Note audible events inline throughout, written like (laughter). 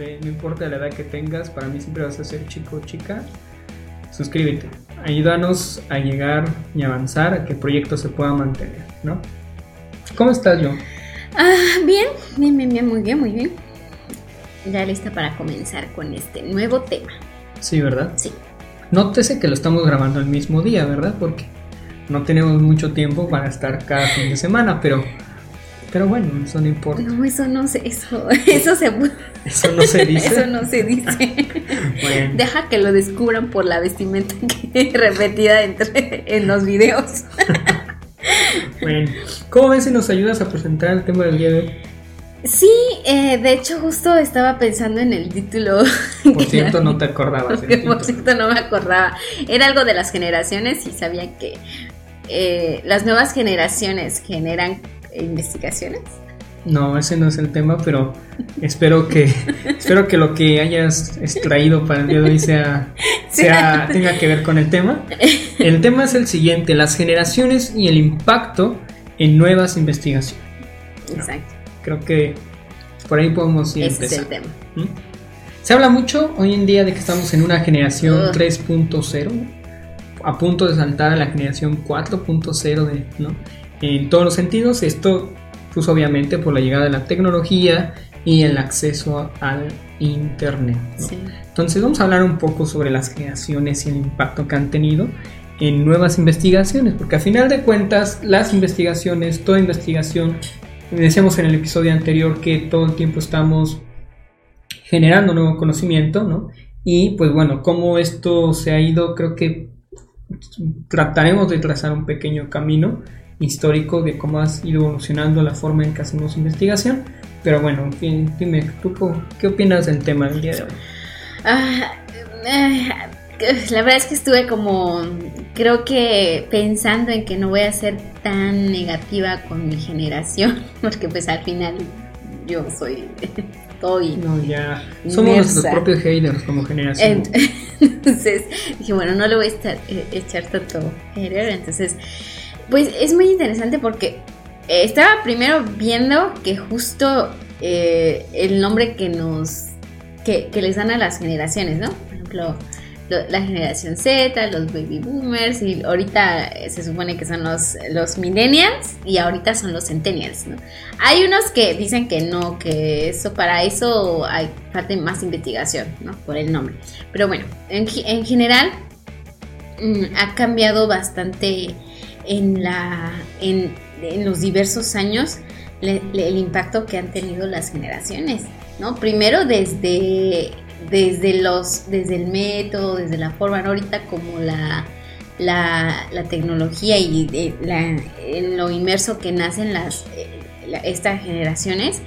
sé, no importa la edad que tengas, para mí siempre vas a ser chico o chica. Suscríbete, ayúdanos a llegar y avanzar a que el proyecto se pueda mantener, ¿no? ¿Cómo estás, yo? Ah, bien, bien, bien, bien, muy bien, muy bien. Ya lista para comenzar con este nuevo tema. Sí, ¿verdad? Sí. Nótese que lo estamos grabando el mismo día, ¿verdad? Porque no tenemos mucho tiempo para estar cada fin de semana, pero pero bueno, eso no importa. No, eso no se, eso, (laughs) eso se Eso no se dice. (laughs) Eso no se dice. (laughs) Bueno. Deja que lo descubran por la vestimenta que repetida entre, en los videos. bueno, ¿cómo ves si nos ayudas a presentar el tema del día de hoy? Sí, eh, de hecho justo estaba pensando en el título. Por cierto, no te acordabas. Por cierto, no me acordaba. Era algo de las generaciones y sabía que eh, las nuevas generaciones generan investigaciones. No, ese no es el tema, pero espero que (laughs) espero que lo que hayas extraído para el día de hoy sea, (laughs) sea tenga que ver con el tema. El tema es el siguiente: las generaciones y el impacto en nuevas investigaciones. Exacto. Creo que por ahí podemos ir. Ese es el tema. ¿Mm? Se habla mucho hoy en día de que estamos en una generación 3.0, a punto de saltar a la generación 4.0 de, ¿no? En todos los sentidos. Esto, pues obviamente por la llegada de la tecnología y el acceso al Internet. Entonces vamos a hablar un poco sobre las creaciones y el impacto que han tenido en nuevas investigaciones, porque a final de cuentas las investigaciones, toda investigación, decíamos en el episodio anterior que todo el tiempo estamos generando nuevo conocimiento, ¿no? Y pues bueno, como esto se ha ido, creo que trataremos de trazar un pequeño camino histórico de cómo ha ido evolucionando la forma en que hacemos investigación. Pero bueno, dime, ¿tú qué opinas del tema del día de hoy? Ah, eh, la verdad es que estuve como, creo que pensando en que no voy a ser tan negativa con mi generación, (laughs) porque pues al final yo soy... (laughs) Estoy no, ya. Somos nuestros propios haters como generación. Entonces (laughs) dije, bueno, no le voy a estar, eh, echar tanto hater. Entonces pues es muy interesante porque eh, estaba primero viendo que justo eh, el nombre que nos que, les dan a las generaciones, ¿no? Por ejemplo, la generación Z, los baby boomers, y ahorita eh, se supone que son los, los millennials y ahorita son los centennials, ¿no? Hay unos que dicen que no, que eso para eso hay falta más investigación, ¿no? Por el nombre. Pero bueno, en, en general mm, ha cambiado bastante en, la, en, los diversos años el impacto que han tenido las generaciones, ¿no? Primero desde, desde, los, desde el método, desde la forma, ahorita como la, la, tecnología y la, en lo inmerso que nacen las, eh, estas generaciones,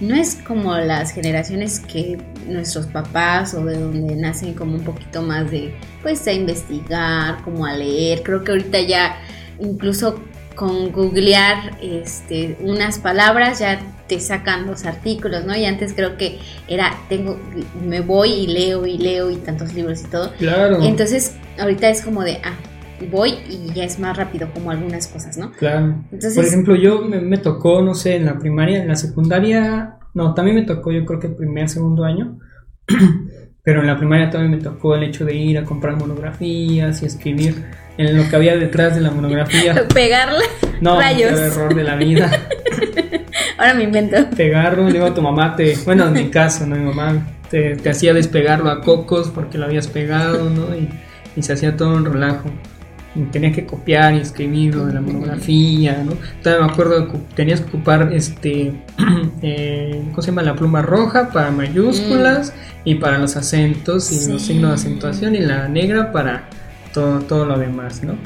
no es como las generaciones que nuestros papás o de donde nacen como un poquito más de pues a investigar, como a leer. Creo que ahorita ya incluso con googlear este, unas palabras ya te sacan los artículos, ¿no? Y antes creo que era, tengo, me voy y leo y leo y tantos libros y todo. Claro. Entonces, ahorita es como de, ah, voy y ya es más rápido como algunas cosas, ¿no? Claro. Por ejemplo, yo me, me, tocó, no sé, en la primaria, en la secundaria, no, también me tocó yo creo que el primer, segundo año. (clears throat) Pero en la primaria también me tocó el hecho de ir a comprar monografías y escribir en lo que había detrás de la monografía. (laughs) Pegarle no, rayos. No, error de la vida. (laughs) Ahora me invento. Pegarlo, digo, tu mamá te, bueno, en mi (laughs) caso, ¿no? Mi mamá te, hacía despegarlo a cocos porque lo habías pegado, ¿no? Y, y se hacía todo un relajo tenía que copiar y escribirlo de la monografía, ¿no? Todavía me acuerdo que tenías que ocupar este, (clears throat) eh, ¿cómo se llama? La pluma roja para mayúsculas mm. y para los acentos y los signos de acentuación y la negra para todo, todo lo demás, ¿no?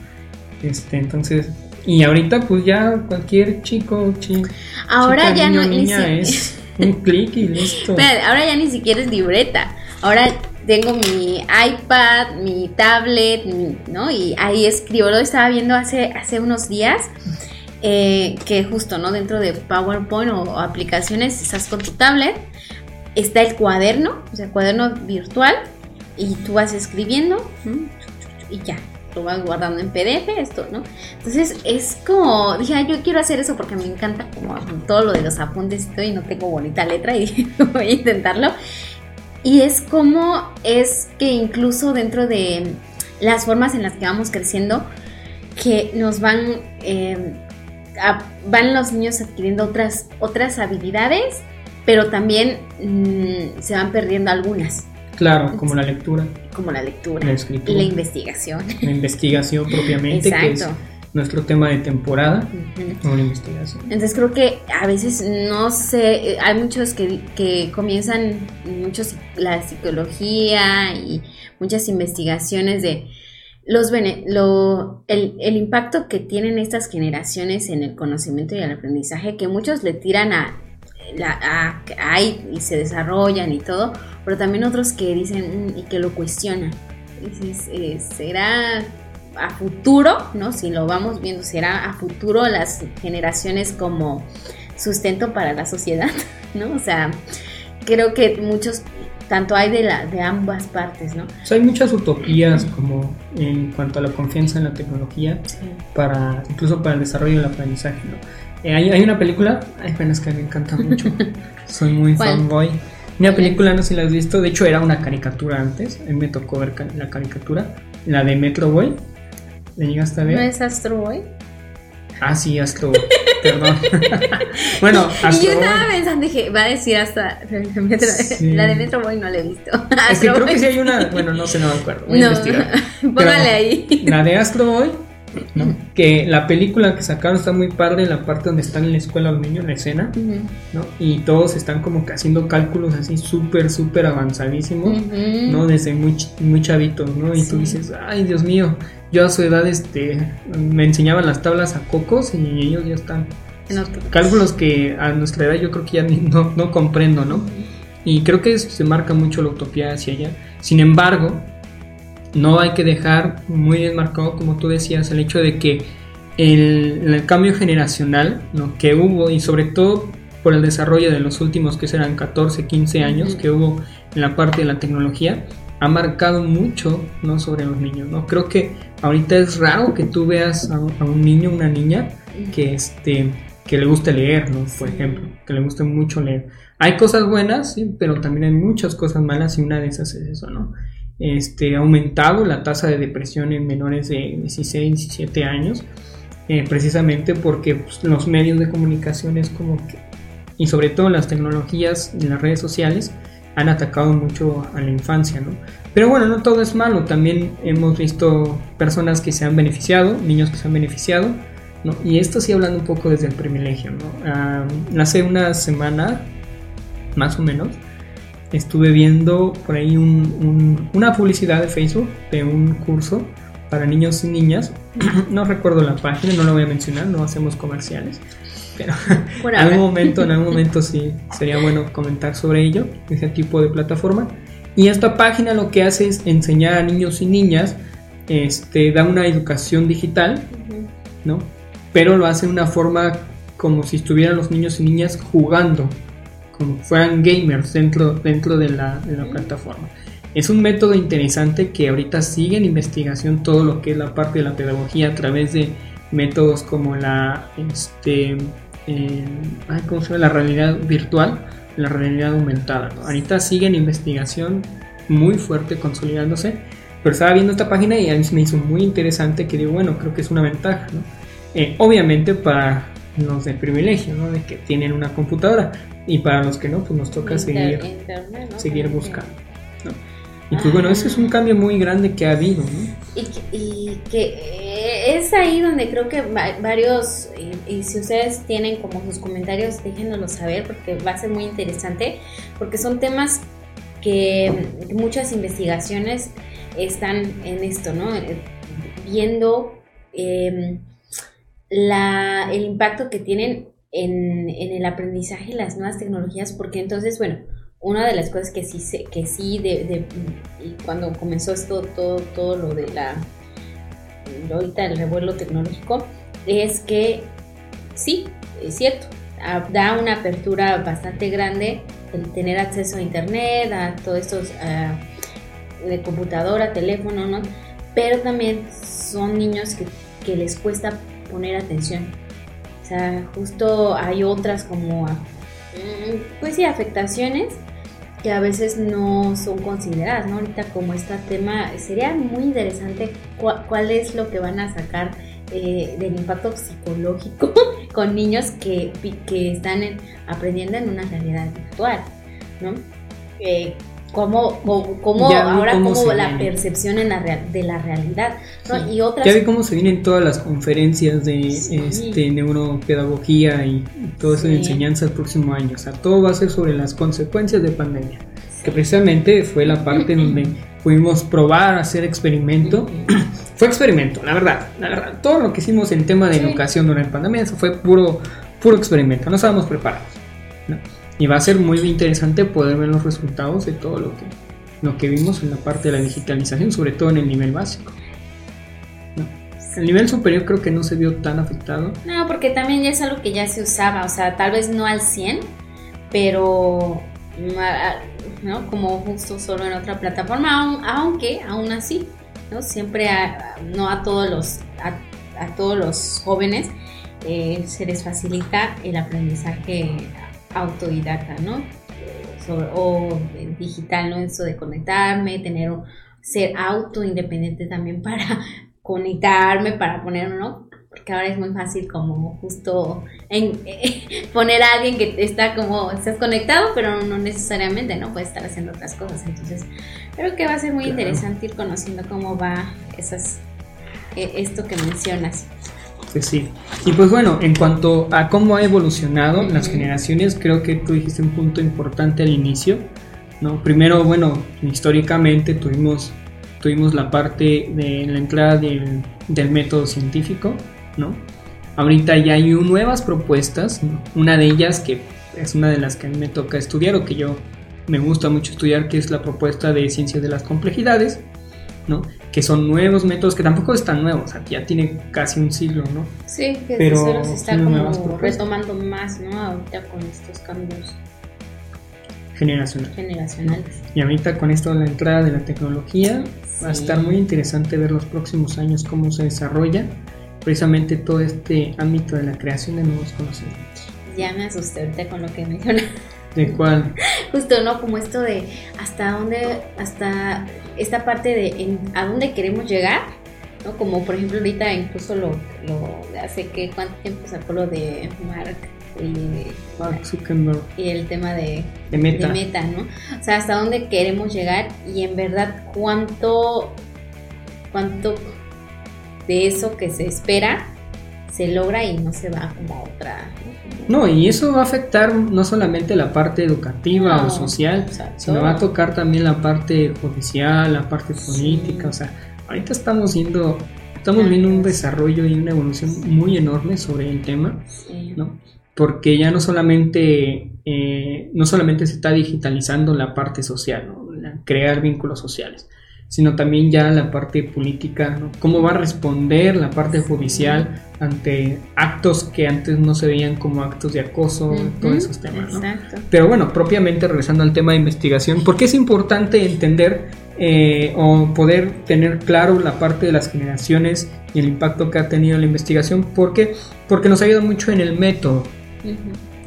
Este, entonces, y ahorita pues ya cualquier chico, chico ahora ya no niña es un (laughs) clic y listo. ahora ya ni siquiera es libreta. Ahora tengo mi iPad, mi tablet, ¿no? Y ahí escribo, lo estaba viendo hace, hace unos días, eh, que justo, ¿no? Dentro de PowerPoint o, aplicaciones, estás con tu tablet, está el cuaderno, o sea, el cuaderno virtual, y tú vas escribiendo, y ya, lo vas guardando en PDF, esto, ¿no? Entonces es como, dije, yo quiero hacer eso porque me encanta como todo lo de los apuntes y todo, y no tengo bonita letra, y (laughs) voy a intentarlo. y es como es que incluso dentro de las formas en las que vamos creciendo, que nos van, eh, van los niños adquiriendo otras, otras habilidades, pero también mm, se van perdiendo algunas. Claro, como la lectura. Como la lectura. La escritura. La investigación. La investigación propiamente, que es nuestro tema de temporada o la investigación. Entonces creo que a veces no sé, hay muchos que, que comienzan muchos la psicología y muchas investigaciones de los lo, el, el, impacto que tienen estas generaciones en el conocimiento y el aprendizaje, que muchos le tiran a, la, a, y se desarrollan y todo, pero también otros que dicen mm", y que lo cuestionan. Dices, eh, ¿será a futuro, no? Si lo vamos viendo, ¿será a futuro las generaciones como sustento para la sociedad? (laughs) ¿No? O sea, creo que muchos tanto hay de, la, de ambas partes, ¿no? hay muchas utopías como en cuanto a la confianza en la tecnología, para incluso para el desarrollo del aprendizaje, ¿no? Eh, hay, hay, una película, ay, bueno, es que me encanta mucho, (laughs) soy muy fanboy. Una película, no sé si la has visto, de hecho era una caricatura antes, a mí me tocó ver la caricatura, la de Metro Boy. ¿Le llegaste a ver? ¿No es Astro Boy? Ah, sí, Astro (laughs) Perdón. (laughs) bueno, Astro Y yo estaba pensando, dije, va a decir hasta la de Metro Boy no la he visto. es que creo que sí hay una, bueno, no sé, no me acuerdo. Voy no, a investigar. Póngale ahí. La de Astro Boy ¿no? Que la película que sacaron está muy padre, la parte donde están en la escuela los niños, en la escena, ¿no? Y todos están como que haciendo cálculos así súper, súper avanzadísimos, ¿no? Desde muy, muy chavitos, ¿no? Y tú dices, ay, Dios mío, yo a su edad este, me enseñaban las tablas a cocos y ellos ya están. Cálculos que a nuestra edad yo creo que ya no, no comprendo, ¿no? Y creo que se marca mucho la utopía hacia allá. Sin embargo, no hay que dejar muy enmarcado, como tú decías, el hecho de que el, cambio generacional que hubo y sobre todo por el desarrollo de los últimos que serán 14, 15 años que hubo en la parte de la tecnología ha marcado mucho no sobre los niños no creo que ahorita es raro que tú veas a, un niño una niña que este que le guste leer no por ejemplo que le guste mucho leer. Hay cosas buenas sí, pero también hay muchas cosas malas y una de esas es eso no este, aumentado la tasa de depresión en menores de 16, 17 años, eh, precisamente porque pues, los medios de comunicación es como que, y sobre todo las tecnologías y las redes sociales, han atacado mucho a la infancia, ¿no? Pero bueno, no todo es malo, también hemos visto personas que se han beneficiado, niños que se han beneficiado, ¿no? Y esto sí hablando un poco desde el privilegio, ¿no? Ah, hace una semana, más o menos, estuve viendo por ahí una publicidad de Facebook de un curso para niños y niñas. (clears throat) no recuerdo la página, no la voy a mencionar, no hacemos comerciales. Pero (laughs) en algún momento, en algún (laughs) momento sí sería bueno comentar sobre ello, ese tipo de plataforma. Y esta página lo que hace es enseñar a niños y niñas, este, da una educación digital, ¿no? Pero lo hace de una forma como si estuvieran los niños y niñas jugando como fueran gamers dentro, dentro de, la, plataforma. Es un método interesante que ahorita sigue en investigación todo lo que es la parte de la pedagogía a través de métodos como la, este, eh, ¿cómo se llama? la realidad virtual, la realidad aumentada. Ahorita sigue en investigación muy fuerte, consolidándose. Pero estaba viendo esta página y a mí me hizo muy interesante que digo, bueno, creo que es una ventaja. Eh, obviamente para los de privilegio, ¿no? de que tienen una computadora, y para los que no, pues nos toca seguir, seguir buscando. Y pues bueno, ese es un cambio muy grande que ha habido. Y, que, y que eh, es ahí donde creo que varios, y, si ustedes tienen como sus comentarios, déjenoslo saber porque va a ser muy interesante, porque son temas que muchas investigaciones están en esto, ¿no? Eh, viendo em, la, el impacto que tienen en, el aprendizaje las nuevas tecnologías, porque entonces, bueno, una de las cosas que sí, que sí de, cuando comenzó esto, todo, todo lo de la, ahorita el revuelo tecnológico, es que sí, es cierto, da una apertura bastante grande el tener acceso a internet, a todos estos, de computadora, teléfono, ¿no? Pero también son niños que les cuesta poner atención o sea, justo hay otras como, mm, pues sí, afectaciones que a veces no son consideradas, ¿no? Ahorita como este tema, sería muy interesante cuál es lo que van a sacar eh, del impacto psicológico (laughs) con niños que, que están aprendiendo en una realidad virtual, ¿no? Eh, cómo, ahora cómo, la percepción en la de la realidad ¿no? y otras ya vi cómo se vienen todas las conferencias de este, neuropedagogía y todo eso de enseñanza el próximo año. O sea todo va a ser sobre las consecuencias de pandemia que precisamente fue la parte donde pudimos probar hacer experimento. (clears throat) Fue experimento, la verdad, la verdad. Todo lo que hicimos en tema de educación durante la pandemia eso fue puro, puro experimento, no estábamos preparados. Y va a ser muy interesante poder ver los resultados de todo lo que, lo que vimos en la parte de la digitalización, sobre todo en el nivel básico. El nivel superior creo que no se vio tan afectado. No, porque también ya es algo que ya se usaba, o sea, tal vez no al 100, pero ¿no? como justo solo en otra plataforma, aunque aún así ¿no? Siempre a, no a todos los, a, todos los jóvenes eh, se les facilita el aprendizaje autodidacta, ¿no? o digital, ¿no? Eso de conectarme, tener, ser auto independiente también para (laughs) conectarme, para poner, ¿no? Porque ahora es muy fácil como justo en, (laughs) poner a alguien que está como, estás conectado, pero no necesariamente, ¿no? Puede estar haciendo otras cosas. Entonces, creo que va a ser muy interesante ir conociendo cómo va esas, e, esto que mencionas. Pues sí. Y pues bueno, en cuanto a cómo ha evolucionado las generaciones, creo que tú dijiste un punto importante al inicio. ¿no? Primero, bueno, históricamente tuvimos, tuvimos la parte de la entrada del, método científico, ¿no? Ahorita ya hay nuevas propuestas, una de ellas que es una de las que me toca estudiar o que yo me gusta mucho estudiar, que es la propuesta de ciencias de las complejidades, ¿no? Que son nuevos métodos que tampoco están nuevos, ya tiene casi un siglo, ¿no? Sí, que pero se está como retomando más, ¿no? Ahorita con estos cambios generacionales. generacionales. Y ahorita con esto de la entrada de la tecnología, va a estar muy interesante ver los próximos años cómo se desarrolla precisamente todo este ámbito de la creación de nuevos conocimientos. Ya me asusté ahorita con lo que (laughs) mencionas. ¿De cuál? Justo, ¿no? Como esto de hasta dónde, hasta esta parte de a dónde queremos llegar, ¿no? Como por ejemplo ahorita incluso lo, lo hace que cuánto tiempo sacó lo de Mark y, Mark Zuckerberg. y el tema de, de, meta. de meta, ¿no? O sea, hasta dónde queremos llegar y en verdad cuánto, cuánto de eso que se espera se logra y no se va como a otra. No, y eso va a afectar no solamente la parte educativa o social, sino va a tocar también la parte judicial, la parte política, o sea, ahorita estamos viendo, estamos viendo un desarrollo y una evolución muy enorme sobre el tema, ¿no? Porque ya no solamente, eh, no solamente se está digitalizando la parte social, ¿no? crear vínculos sociales, sino también ya la parte política, ¿no? cómo va a responder la parte judicial ante actos que antes no se veían como actos de acoso, todos esos temas. ¿no? Pero bueno, propiamente regresando al tema de investigación, ¿por qué es importante entender eh, o poder tener claro la parte de las generaciones y el impacto que ha tenido la investigación? ¿Por qué? Porque nos ayuda mucho en el método,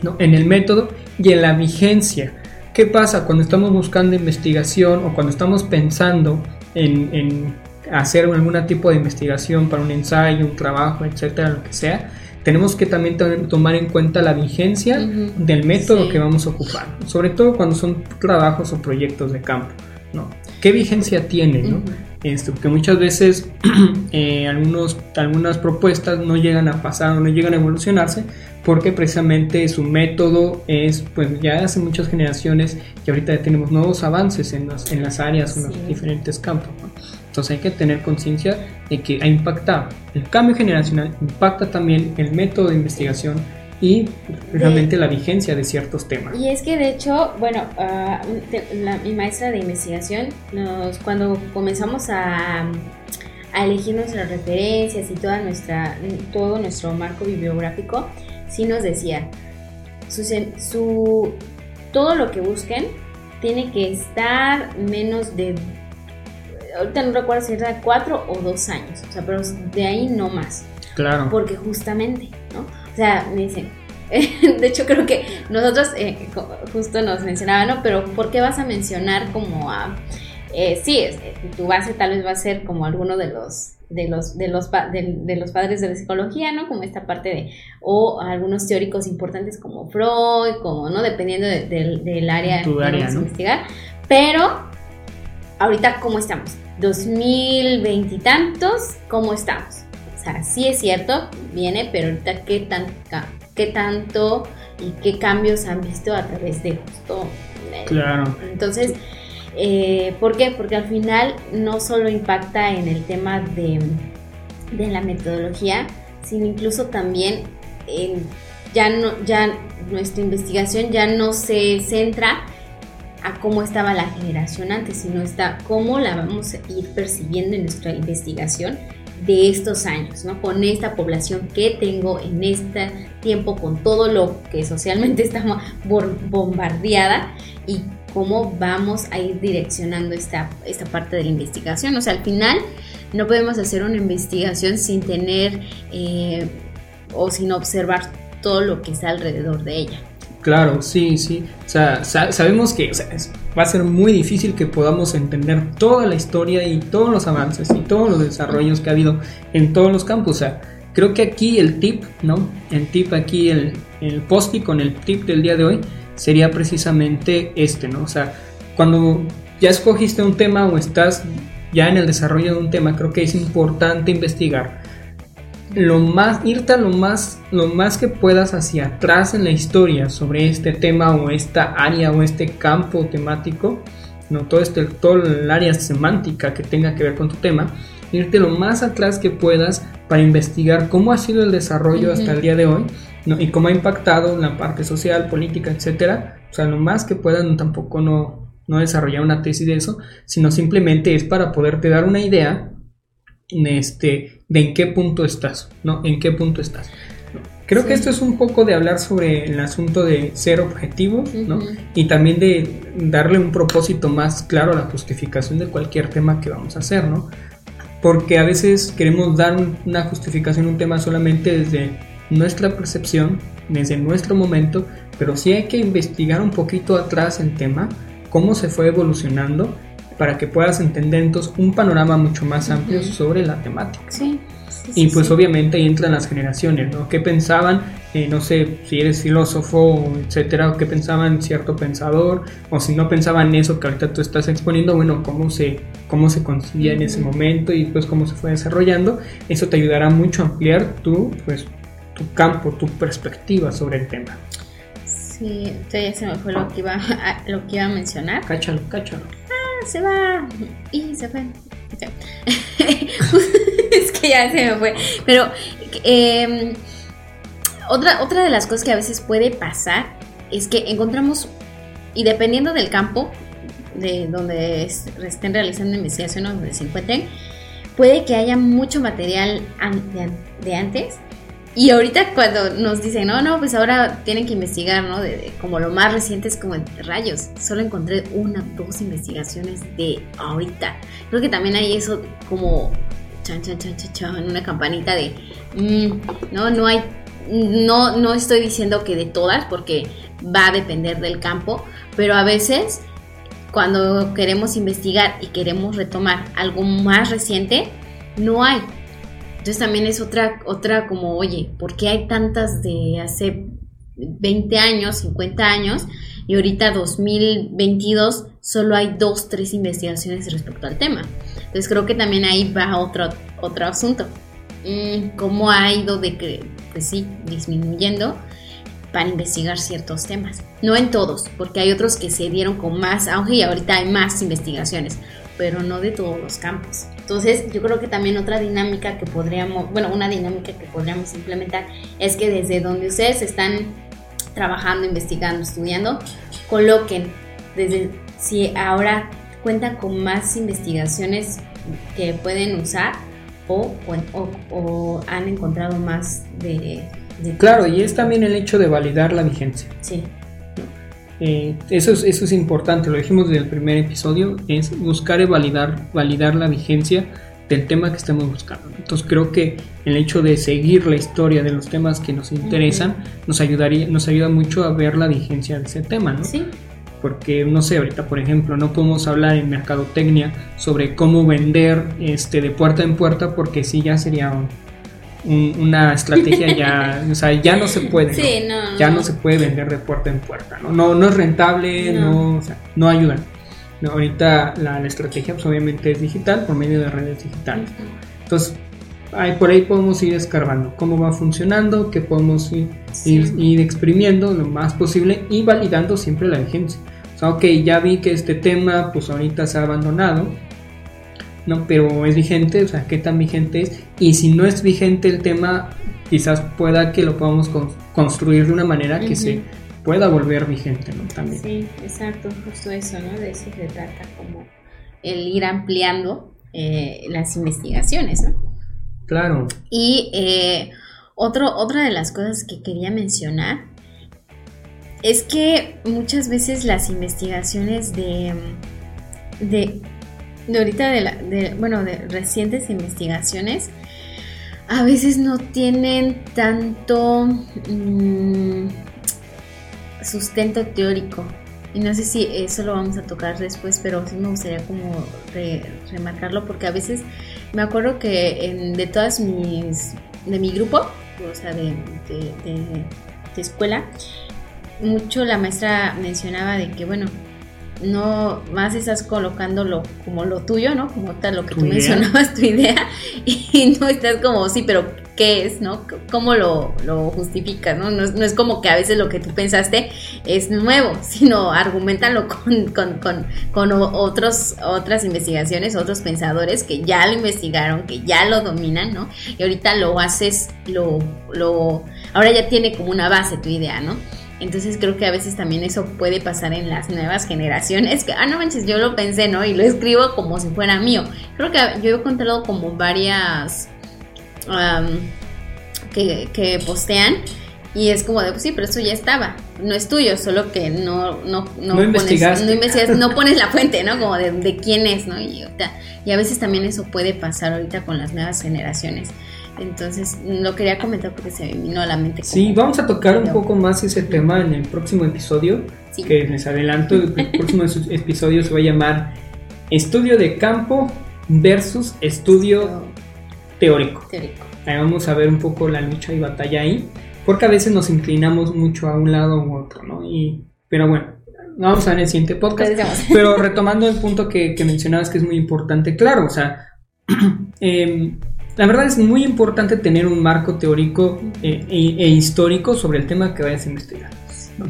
¿no? en el método y en la vigencia. ¿Qué pasa cuando estamos buscando investigación o cuando estamos pensando en, hacer algún tipo de investigación para un ensayo, un trabajo, etcétera, lo que sea? Tenemos que también tomar en cuenta la vigencia del método que vamos a ocupar, sobre todo cuando son trabajos o proyectos de campo. ¿no? ¿Qué vigencia tiene? ¿no? Esto, porque muchas veces (clears throat) eh, algunos, algunas propuestas no llegan a pasar o no llegan a evolucionarse porque precisamente su método es, pues ya hace muchas generaciones y ahorita ya tenemos nuevos avances en, en las áreas, en los diferentes campos. Entonces hay que tener conciencia de que ha impactado. El cambio generacional impacta también el método de investigación y precisamente la vigencia de ciertos temas. Y es que de hecho, bueno, ah, mi maestra de investigación, nos, cuando comenzamos a, a elegir nuestras referencias y toda nuestra, todo nuestro marco bibliográfico, sí nos decía, su, su, todo lo que busquen tiene que estar menos de, ahorita no recuerdo si era cuatro o dos años, o sea, pero de ahí no más. Claro. Porque justamente, ¿no? O sea, me dicen, (laughs) de hecho creo que nosotros eh, justo nos mencionaban, ¿no? Pero ¿por qué vas a mencionar como a... Eh, sí, tu base tal vez va a ser como alguno de los de los de los de, los padres de la psicología, ¿no? Como esta parte de o algunos teóricos importantes como Freud, como no dependiendo del área que vamos a investigar, pero ahorita cómo estamos, 2020 y tantos, cómo estamos. O sea, sí es cierto, viene, pero ahorita qué tan qué tanto y qué cambios han visto a través de justo. Claro. Entonces, eh, ¿por qué? Porque al final no solo impacta en el tema de, de la metodología, sino incluso también en, ya no, ya nuestra investigación ya no se centra a cómo estaba la generación antes, sino está cómo la vamos a ir percibiendo en nuestra investigación de estos años, ¿no? Con esta población que tengo en este tiempo, con todo lo que socialmente (laughs) está bombardeada y cómo vamos a ir direccionando esta, esta parte de la investigación. O sea, al final no podemos hacer una investigación sin tener eh, o sin observar todo lo que está alrededor de ella. Claro, sí, sí. O sea, sabemos que va a ser muy difícil que podamos entender toda la historia y todos los avances y todos los desarrollos que ha habido en todos los campos. O sea, creo que aquí el tip, ¿no? El tip aquí, el, el post con el tip del día de hoy sería precisamente este, ¿no? O sea, cuando ya escogiste un tema o estás ya en el desarrollo de un tema, creo que es importante investigar lo más, irte a lo más, lo más que puedas hacia atrás en la historia sobre este tema o esta área o este campo temático, no todo este, todo el área semántica que tenga que ver con tu tema, irte lo más atrás que puedas para investigar cómo ha sido el desarrollo hasta el día de hoy y cómo ha impactado en la parte social, política, etcétera. O sea, lo más que puedas, tampoco no, no desarrollar una tesis de eso, sino simplemente es para poderte dar una idea este, de en qué punto estás, ¿no? En qué punto estás. Creo que esto es un poco de hablar sobre el asunto de ser objetivo, ¿no? Y también de darle un propósito más claro a la justificación de cualquier tema que vamos a hacer, ¿no? Porque a veces queremos dar una justificación a un tema solamente desde nuestra percepción, desde nuestro momento, pero sí hay que investigar un poquito atrás el tema, cómo se fue evolucionando para que puedas entender entonces un panorama mucho más amplio sobre la temática. Sí. y pues obviamente ahí entran las generaciones, ¿no? ¿Qué pensaban? Eh, no sé, si eres filósofo, etcétera, o qué pensaban cierto pensador, o si no pensaban eso que ahorita tú estás exponiendo, bueno, cómo se, cómo se concibía en ese momento y pues cómo se fue desarrollando, eso te ayudará mucho a ampliar tu, pues, tu campo, tu perspectiva sobre el tema. Sí, ya se me fue lo que iba a, lo que iba a mencionar. Cáchalo, cáchalo se va. Y se fue. (laughs) es que ya se me fue. Pero em, otra, otra de las cosas que a veces puede pasar es que encontramos, y dependiendo del campo de donde estén realizando investigación o donde se encuentren, puede que haya mucho material de antes y ahorita cuando nos dicen, no, no, pues ahora tienen que investigar, ¿no? De, como lo más reciente es como rayos. Solo encontré una, dos investigaciones de ahorita. Creo que también hay eso como chan, chan, chan, chan, chan, una campanita de, mm, no, no hay, no, no estoy diciendo que de todas, porque va a depender del campo, pero a veces cuando queremos investigar y queremos retomar algo más reciente, no hay. Entonces también es otra, otra como, oye, ¿por qué hay tantas de hace 20 años, 50 años y ahorita 2022 solo hay dos, tres investigaciones respecto al tema? Entonces creo que también ahí va otro, otro asunto. Mm, ¿Cómo ha ido de pues sí, disminuyendo para investigar ciertos temas? No en todos, porque hay otros que se dieron con más auge y ahorita hay más investigaciones, pero no de todos los campos. Entonces, yo creo que también otra dinámica que podríamos, bueno, una dinámica que podríamos implementar es que desde donde ustedes están trabajando, investigando, estudiando, coloquen desde si ahora cuentan con más investigaciones que pueden usar o, o, han encontrado más de, Claro, y es también el hecho de validar la vigencia. Sí. Eh, eso, es, eso es importante, lo dijimos desde el primer episodio, es buscar y validar, validar la vigencia del tema que estemos buscando. Entonces creo que el hecho de seguir la historia de los temas que nos interesan nos ayudaría, nos ayuda mucho a ver la vigencia de ese tema, ¿no? Sí. Porque, no sé, ahorita por ejemplo, no podemos hablar en mercadotecnia sobre cómo vender este, de puerta en puerta porque sí ya sería una estrategia ya, (laughs) o sea, ya no se puede, sí, ¿no? ya no se puede vender de puerta en puerta, no, no, no es rentable, no, o sea, no ayuda. ahorita la, la, estrategia pues, obviamente es digital por medio de redes digitales. Entonces, ahí, por ahí podemos ir escarbando cómo va funcionando, qué podemos ir, ir, ir, exprimiendo lo más posible y validando siempre la vigencia. O sea, ok, ya vi que este tema pues ahorita se ha abandonado, ¿no? Pero es vigente, o sea, qué tan vigente es. Y si no es vigente el tema, quizás pueda que lo podamos construir de una manera que se pueda volver vigente, ¿no? También. Sí, exacto, justo eso, ¿no? De eso se trata, como el ir ampliando eh, las investigaciones, ¿no? Claro. Y eh, otro, otra de las cosas que quería mencionar es que muchas veces las investigaciones de, de de ahorita de, la, de bueno, de recientes investigaciones, a veces no tienen tanto mmm, sustento teórico. Y no sé si eso lo vamos a tocar después, pero sí me gustaría como re, remarcarlo porque a veces me acuerdo que de todas mis, de mi grupo, o sea, de, de escuela, mucho la maestra mencionaba de que, bueno, no más estás colocándolo como lo tuyo, ¿no? Como tal, lo que tú idea? mencionabas, tu idea, (laughs) y no estás como, sí, pero ¿qué es, no? ¿Cómo lo, lo justificas, no? No es, no es, como que a veces lo que tú pensaste es nuevo, (laughs) sino argumentalo con, con, con, con otros, otras investigaciones, otros pensadores que ya lo investigaron, que ya lo dominan, ¿no? Y ahorita lo haces, lo, lo, ahora ya tiene como una base tu idea, ¿no? Entonces creo que a veces también eso puede pasar en las nuevas generaciones, que, ah, no manches, yo lo pensé, ¿no? Y lo escribo como si fuera mío. Creo que yo he encontrado como varias um, que, que, postean y es como de, pues sí, pero eso ya estaba. No es tuyo, solo que no, no, no, no pones, no, investigas, no (laughs) pones la fuente, ¿no? Como de, de quién es, ¿no? Y, y a veces también eso puede pasar ahorita con las nuevas generaciones. Entonces, lo quería comentar porque se me vino a la mente. Sí, vamos a tocar un poco más ese tema en el próximo episodio. Sí. Que les adelanto, el próximo episodio se va a llamar Estudio de campo versus estudio teórico. teórico. Ahí vamos a ver un poco la lucha y batalla ahí. Porque a veces nos inclinamos mucho a un lado u otro, ¿no? Y, pero bueno, vamos a ver el siguiente podcast. (laughs) Pero retomando el punto que, que mencionabas que es muy importante, claro, o sea, eh, (clears throat) la verdad es muy importante tener un marco teórico eh, e, e, histórico sobre el tema que vayas a investigar.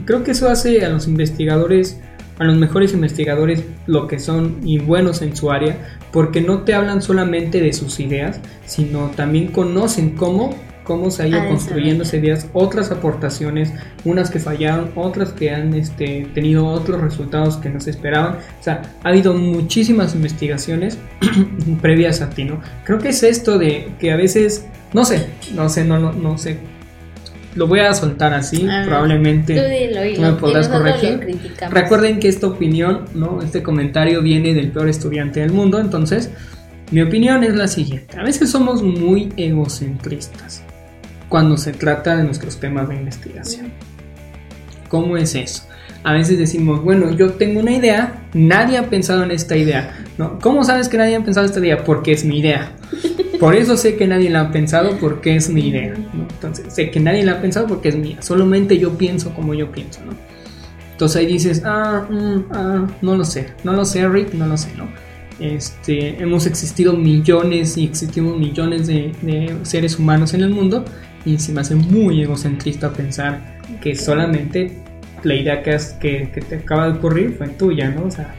Creo que eso hace a los investigadores, a los mejores investigadores, lo que son y buenos en su área, porque no te hablan solamente de sus ideas, sino también conocen cómo cómo se ha ido ah, construyendo esas ideas, otras aportaciones, unas que fallaron, otras que han este, tenido otros resultados que no se esperaban. O sea, ha habido muchísimas investigaciones (clears throat) previas a ti, ¿no? Creo que es esto de que a veces, no sé, no sé, no, no, no sé. Lo voy a soltar así, Ah, probablemente Tú dilo y tú me podrás corregir. Recuerden que esta opinión, ¿no? Este comentario viene del peor estudiante del mundo, entonces mi opinión es la siguiente. A veces somos muy egocentristas cuando se trata de nuestros temas de investigación. ¿Cómo es eso? A veces decimos, bueno, yo tengo una idea, nadie ha pensado en esta idea. ¿no? ¿Cómo sabes que nadie ha pensado en esta idea? Porque es mi idea. Por eso sé que nadie la ha pensado porque es mi idea. Entonces, sé que nadie la ha pensado porque es mía. Solamente yo pienso como yo pienso. ¿no? Entonces ahí dices, ah, mm, ah, no lo sé, no lo sé, Rick, no lo sé, ¿no? Este, hemos existido millones y existimos millones de, de seres humanos en el mundo y se me hace muy egocentrista pensar que solamente la idea que, has, que, que, te acaba de ocurrir fue tuya, ¿no? O sea,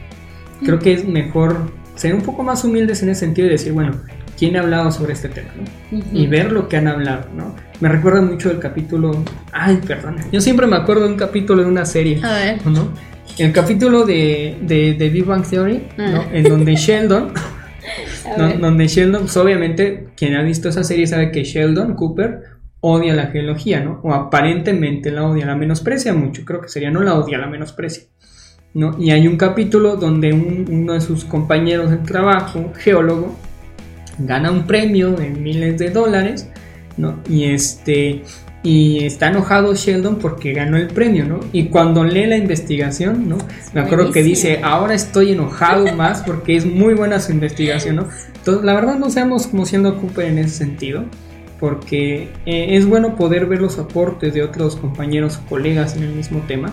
creo que es mejor ser un poco más humildes en ese sentido y decir, bueno, ¿quién ha hablado sobre este tema? ¿no? Uh -huh. Y ver lo que han hablado, ¿no? Me recuerda mucho el capítulo, ay, perdón, yo siempre me acuerdo de un capítulo de una serie, A ver. ¿no? El capítulo de, de, de Big Bang Theory, ¿no? Ah. En donde Sheldon... (laughs) ¿no? Donde Sheldon, pues obviamente, quien ha visto esa serie sabe que Sheldon Cooper odia la geología, ¿no? O aparentemente la odia, la menosprecia mucho, creo que sería, no la odia, la menosprecia, ¿no? Y hay un capítulo donde un- uno de sus compañeros de trabajo, geólogo, gana un premio de miles de dólares, ¿no? Y este y está enojado Sheldon porque ganó el premio, ¿no? Y cuando lee la investigación, ¿no? Me acuerdo que dice, ahora estoy enojado (laughs) más porque es muy buena su investigación, ¿no? Entonces, la verdad no seamos como siendo Cooper en ese sentido, porque eh, es bueno poder ver los aportes de otros compañeros o colegas en el mismo tema,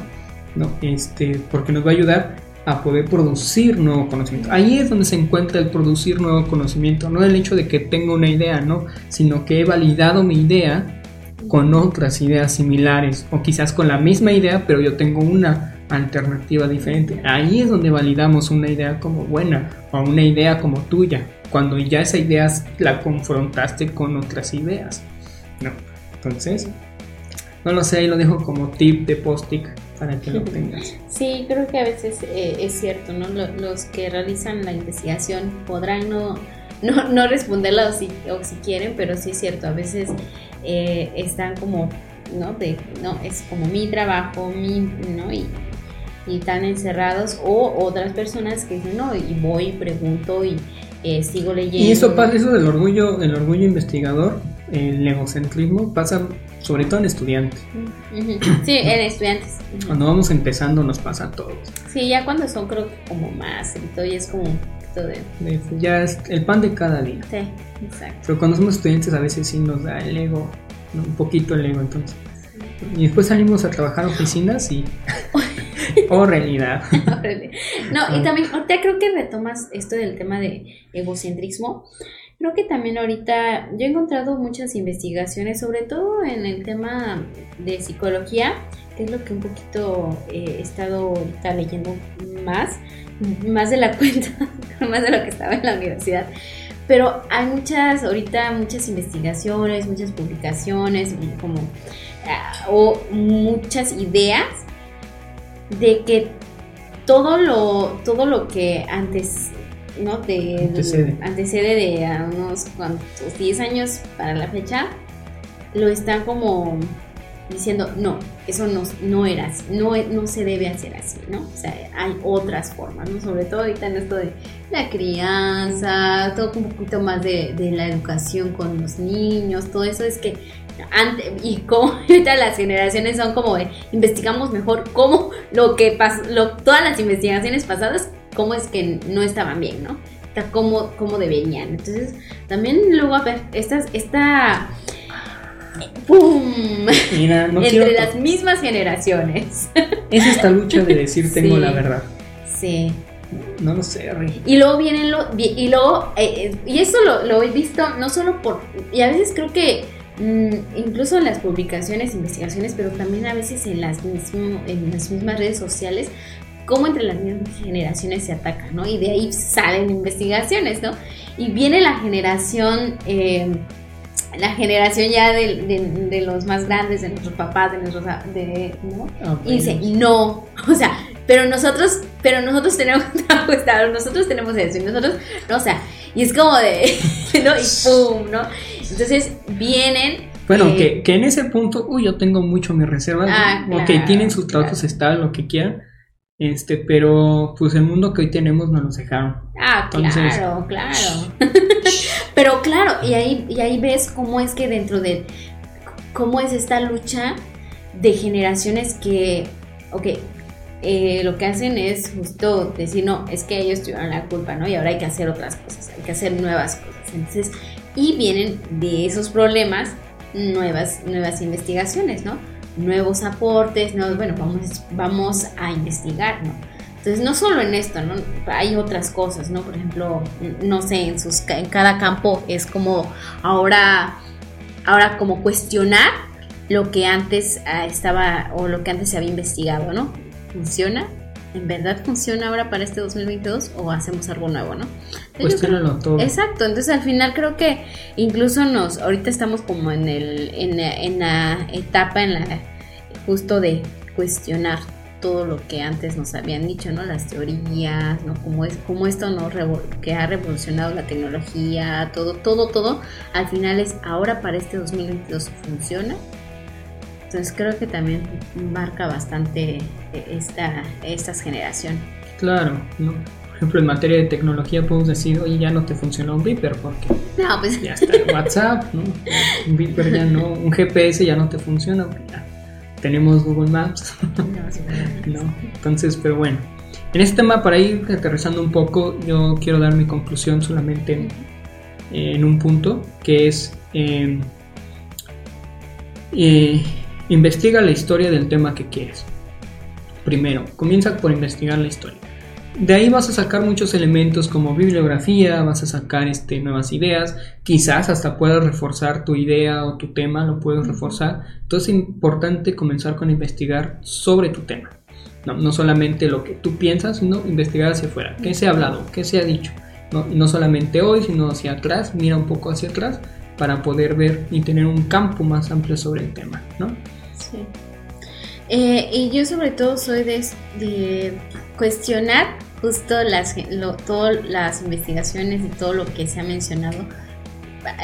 ¿no? Este, porque nos va a ayudar a poder producir nuevo conocimiento. Ahí es donde se encuentra el producir nuevo conocimiento, no el hecho de que tenga una idea, ¿no? Sino que he validado mi idea con otras ideas similares o quizás con la misma idea, pero yo tengo una alternativa diferente. Ahí es donde validamos una idea como buena o una idea como tuya, cuando ya esa idea la confrontaste con otras ideas. ¿no? Entonces, no lo sé, ahí lo dejo como tip de post-it para que lo tengas. (laughs) Sí, creo que a veces eh, es cierto, ¿no? Los que realizan la investigación podrán no, no, no responderla o si, o si quieren, pero sí es cierto, a veces eh, están como, ¿no? De, no, es como mi trabajo, mi, ¿no? Y, y están encerrados o otras personas que no, y voy, pregunto y eh, sigo leyendo. Y eso pasa, eso del orgullo, el orgullo investigador, el egocentrismo, pasa sobre todo en estudiantes. Sí, en estudiantes. Cuando vamos empezando nos pasa a todos. Sí, ya cuando son creo que como más, entonces es como ya es el pan de cada día. Sí, exacto. Pero cuando somos estudiantes a veces sí nos da el ego, un poquito el ego entonces. Y después salimos a trabajar oficinas y... (laughs) (laughs) o (laughs) realidad. no, y también ahorita creo que retomas esto del tema de egocentrismo. Creo que también ahorita yo he encontrado muchas investigaciones, sobre todo en el tema de psicología, que es lo que un poquito eh, he estado ahorita leyendo más, más de la (laughs) cuenta, más de lo que estaba en la universidad. Pero hay muchas, ahorita muchas investigaciones, muchas publicaciones, como, ah, o muchas ideas de que todo lo, todo lo que antes, ¿no? De, antecede. antecede de unos cuantos, 10 años para la fecha, lo están como diciendo, no, eso no, no era así, no, no se debe hacer así, ¿no? O sea, hay otras formas, ¿no? Sobre todo ahorita en esto de la crianza, todo un poquito más de, la educación con los niños, todo eso es que antes, y como (laughs) ahorita las generaciones son como de, investigamos mejor cómo lo que pasó, todas las investigaciones pasadas, cómo es que no estaban bien, ¿no? Cómo, cómo deberían. Entonces, también luego, a ver, esta, esta ¡Pum! (laughs) Entre las mismas generaciones. (laughs) Es esta lucha de decir tengo la verdad. Sí. No lo sé, Y luego vienen lo, y luego, eh, eh, y eso lo, he visto no solo por, y a veces creo que incluso en las publicaciones, investigaciones, pero también a veces en las, en las mismas redes sociales, cómo entre las mismas generaciones se atacan, ¿no? Y de ahí salen investigaciones, ¿no? Y viene la generación... Eh, la generación ya de, los más grandes, de nuestros papás, de nuestros, de, ¿no? Y dice, no, (laughs) o sea, pero nosotros, pero nosotros tenemos (laughs) nosotros tenemos eso, y nosotros, no, o sea, y es como de, (laughs) ¿no? Y pum, ¿no? Entonces vienen... Bueno, eh, que, en ese punto, uy, yo tengo mucho mi reserva, ah, que tienen sus trabajos estables, lo que quieran, este, pero pues el mundo que hoy tenemos no nos dejaron. Ah, claro, claro. (laughs) pero claro, y ahí, y ahí ves cómo es que dentro de cómo es esta lucha de generaciones que, ok, eh, lo que hacen es justo decir, no, es que ellos tuvieron la culpa, ¿no? Y ahora hay que hacer otras cosas, hay que hacer nuevas cosas. Entonces, y vienen de esos problemas nuevas, nuevas investigaciones, ¿no? nuevos aportes, no, bueno, vamos, vamos a investigar, ¿no? Entonces, no solo en esto, ¿no? Hay otras cosas, ¿no? Por ejemplo, no sé, en, sus, en cada campo es como ahora, ahora como cuestionar lo que antes ah, estaba o lo que antes se había investigado, ¿no? ¿Funciona? ¿En verdad funciona ahora para este 2022 o hacemos algo nuevo, no? Cuestiónalo todo. Exacto, entonces al final creo que incluso nos, ahorita estamos como en, el, en, en la etapa, en la justo de cuestionar todo lo que antes nos habían dicho, ¿no? Las teorías, ¿no? Como, es, como esto ¿no? que ha revolucionado la tecnología, todo, todo, todo, al final es ahora para este 2022 funciona. Entonces creo que también marca bastante esta, esta generación. Claro, ¿no? Por ejemplo, en materia de tecnología podemos decir, oye, ya no te funciona un Viper porque No, pues ya está el WhatsApp, ¿no? Un Viper ya no, un GPS ya no te funciona, porque ya tenemos Google Maps, (laughs) no. Entonces, pero bueno, en este tema, para ir aterrizando un poco, yo quiero dar mi conclusión solamente en, en un punto, que es eh, eh, investiga la historia del tema que quieres. Primero, comienza por investigar la historia. De ahí vas a sacar muchos elementos como bibliografía, vas a sacar este, nuevas ideas, quizás hasta puedas reforzar tu idea o tu tema, lo puedes reforzar. Entonces es importante comenzar con investigar sobre tu tema. No, no solamente lo que tú piensas, sino investigar hacia afuera. ¿Qué se ha hablado? ¿Qué se ha dicho? No, no solamente hoy, sino hacia atrás, mira un poco hacia atrás para poder ver y tener un campo más amplio sobre el tema, ¿no? Sí. Eh, y yo sobre todo soy de, cuestionar justo las, lo- todas las investigaciones y todo lo que se ha mencionado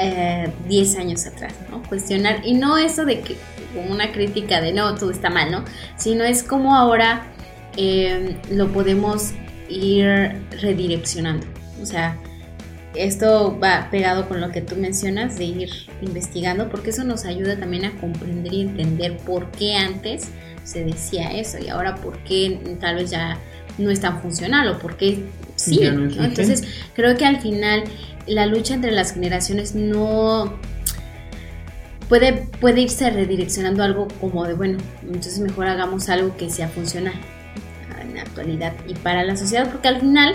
eh, 10 años atrás, ¿no? Cuestionar, y no eso de que como una crítica de no, todo está mal, ¿no? Sino es como ahora eh, lo podemos ir redireccionando. O sea, esto va pegado con lo que tú mencionas de ir investigando, porque eso nos ayuda también a comprender y entender por qué antes se decía eso y ahora por qué tal vez ya no es tan funcional o por qué sí. ¿no? Entonces, creo que al final la lucha entre las generaciones no puede, puede irse redireccionando algo como de, bueno, entonces mejor hagamos algo que sea funcional en la actualidad y para la sociedad, porque al final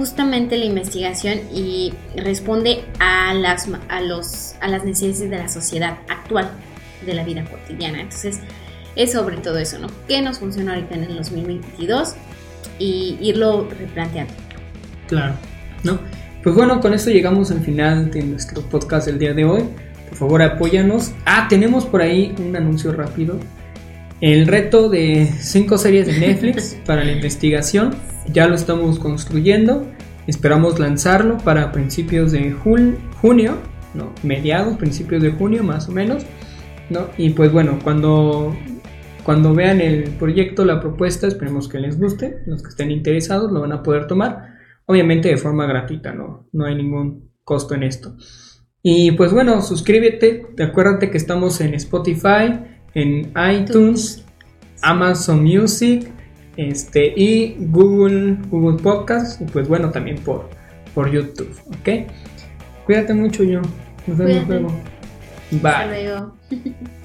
justamente la investigación y responde a las, a los, a las necesidades de la sociedad actual, de la vida cotidiana. Entonces, es sobre todo eso, ¿no? ¿Qué nos funciona ahorita en el 2022? Y irlo replanteando. Claro, ¿no? Pues bueno, con esto llegamos al final de nuestro podcast del día de hoy. Por favor, apóyanos. Ah, tenemos por ahí un anuncio rápido. El reto de 5 series de Netflix (laughs) para la investigación. Ya lo estamos construyendo. Esperamos lanzarlo para principios de jun- junio, no, mediados, principios de junio más o menos. ¿no? Y pues bueno, cuando, cuando vean el proyecto, la propuesta, esperemos que les guste. Los que estén interesados lo van a poder tomar. Obviamente de forma gratuita, no, no hay ningún costo en esto. Y pues bueno, suscríbete, acuérdate que estamos en Spotify, en iTunes, Amazon Music, este y Google, Google Podcast, y pues bueno, también por, por YouTube, ¿ok? Cuídate mucho, yo. Nos vemos luego. Hasta Bye. luego. (laughs)